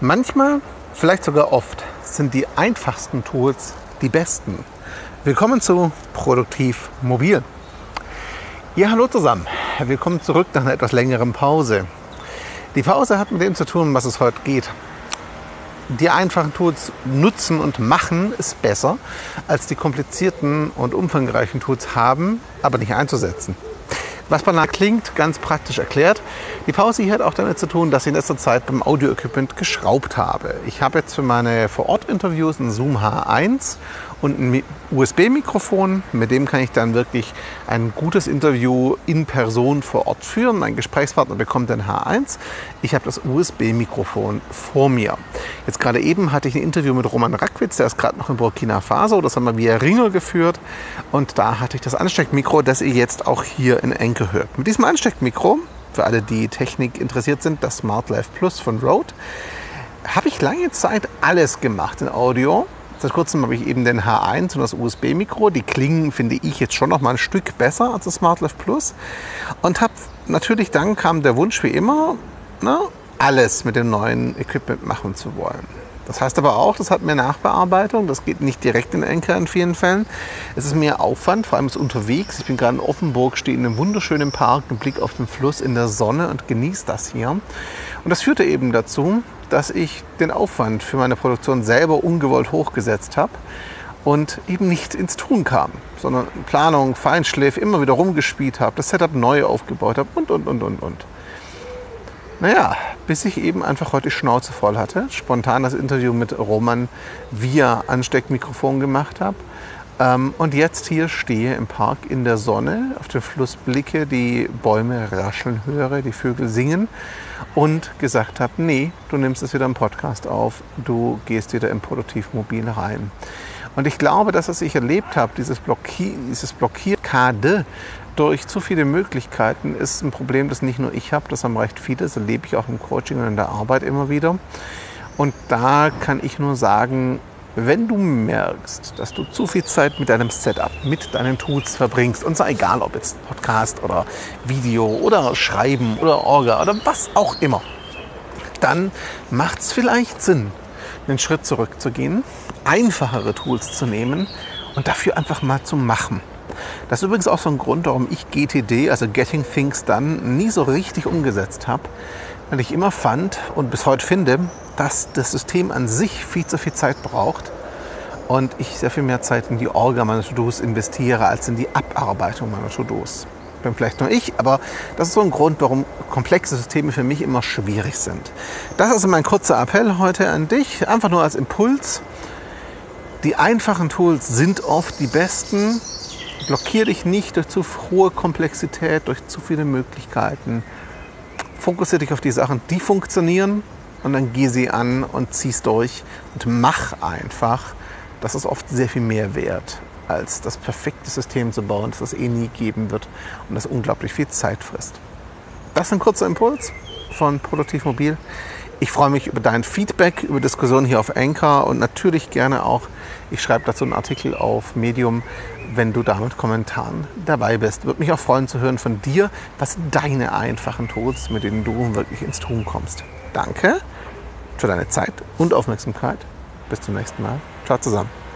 Manchmal, vielleicht sogar oft, sind die einfachsten Tools die besten. Willkommen zu Produktiv Mobil. Ja, hallo zusammen. Willkommen zurück nach einer etwas längeren Pause. Die Pause hat mit dem zu tun, was es heute geht. Die einfachen Tools nutzen und machen ist besser, als die komplizierten und umfangreichen Tools haben, aber nicht einzusetzen. Was banal klingt, ganz praktisch erklärt. Die Pause hier hat auch damit zu tun, dass ich in letzter Zeit beim Audio-Equipment geschraubt habe. Ich habe jetzt für meine Vor-Ort-Interviews einen Zoom H1 und ein USB-Mikrofon. Mit dem kann ich dann wirklich ein gutes Interview in Person vor Ort führen. Mein Gesprächspartner bekommt den H1. Ich habe das USB-Mikrofon vor mir. Jetzt gerade eben hatte ich ein Interview mit Roman Rackwitz, der ist gerade noch in Burkina Faso. Das haben wir via Ringer geführt. Und da hatte ich das Ansteckmikro, das ihr jetzt auch hier in Enke hört. Mit diesem Ansteckmikro, für alle, die Technik interessiert sind, das Smart Life Plus von Rode, habe ich lange Zeit alles gemacht in Audio Seit kurzem habe ich eben den H1 und das USB-Mikro. Die klingen, finde ich, jetzt schon noch mal ein Stück besser als das SmartLift Plus. Und habe natürlich dann kam der Wunsch wie immer, ne, alles mit dem neuen Equipment machen zu wollen. Das heißt aber auch, das hat mehr Nachbearbeitung. Das geht nicht direkt in Enker in vielen Fällen. Es ist mehr Aufwand, vor allem ist unterwegs. Ich bin gerade in Offenburg, stehe in einem wunderschönen Park, einen Blick auf den Fluss in der Sonne und genieße das hier. Und das führte eben dazu, dass ich den Aufwand für meine Produktion selber ungewollt hochgesetzt habe und eben nicht ins Tun kam, sondern Planung, Feinschliff, immer wieder rumgespielt habe, das Setup neu aufgebaut habe und, und, und, und, und. Naja, bis ich eben einfach heute die Schnauze voll hatte, spontan das Interview mit Roman via Ansteckmikrofon gemacht habe ähm, und jetzt hier stehe im Park in der Sonne, auf den Fluss blicke, die Bäume rascheln höre, die Vögel singen und gesagt habe, nee, du nimmst es wieder im Podcast auf, du gehst wieder im Produktivmobil rein. Und ich glaube, dass was ich erlebt habe, dieses, Blockier, dieses Blockierkade durch zu viele Möglichkeiten ist ein Problem, das nicht nur ich habe, das haben recht viele. Das erlebe ich auch im Coaching und in der Arbeit immer wieder. Und da kann ich nur sagen, wenn du merkst, dass du zu viel Zeit mit deinem Setup, mit deinen Tools verbringst, und zwar egal, ob jetzt Podcast oder Video oder Schreiben oder Orga oder was auch immer, dann macht es vielleicht Sinn, einen Schritt zurückzugehen, einfachere Tools zu nehmen und dafür einfach mal zu machen. Das ist übrigens auch so ein Grund, warum ich GTD, also Getting Things Done, nie so richtig umgesetzt habe. Weil ich immer fand und bis heute finde, dass das System an sich viel zu viel Zeit braucht und ich sehr viel mehr Zeit in die Orga meiner To-Dos investiere als in die Abarbeitung meiner To-Dos. Bin vielleicht nur ich, aber das ist so ein Grund, warum komplexe Systeme für mich immer schwierig sind. Das ist mein kurzer Appell heute an dich, einfach nur als Impuls. Die einfachen Tools sind oft die besten. Blockier dich nicht durch zu hohe Komplexität, durch zu viele Möglichkeiten. Fokussiere dich auf die Sachen, die funktionieren und dann geh sie an und zieh's durch und mach einfach. Das ist oft sehr viel mehr wert, als das perfekte System zu bauen, das es eh nie geben wird und das unglaublich viel Zeit frisst. Das ist ein kurzer Impuls von Produktiv Mobil. Ich freue mich über dein Feedback, über Diskussionen hier auf Anchor und natürlich gerne auch, ich schreibe dazu einen Artikel auf Medium, wenn du da mit Kommentaren dabei bist. Würde mich auch freuen zu hören von dir, was deine einfachen Tools, mit denen du wirklich ins Tun kommst. Danke für deine Zeit und Aufmerksamkeit. Bis zum nächsten Mal. Ciao zusammen.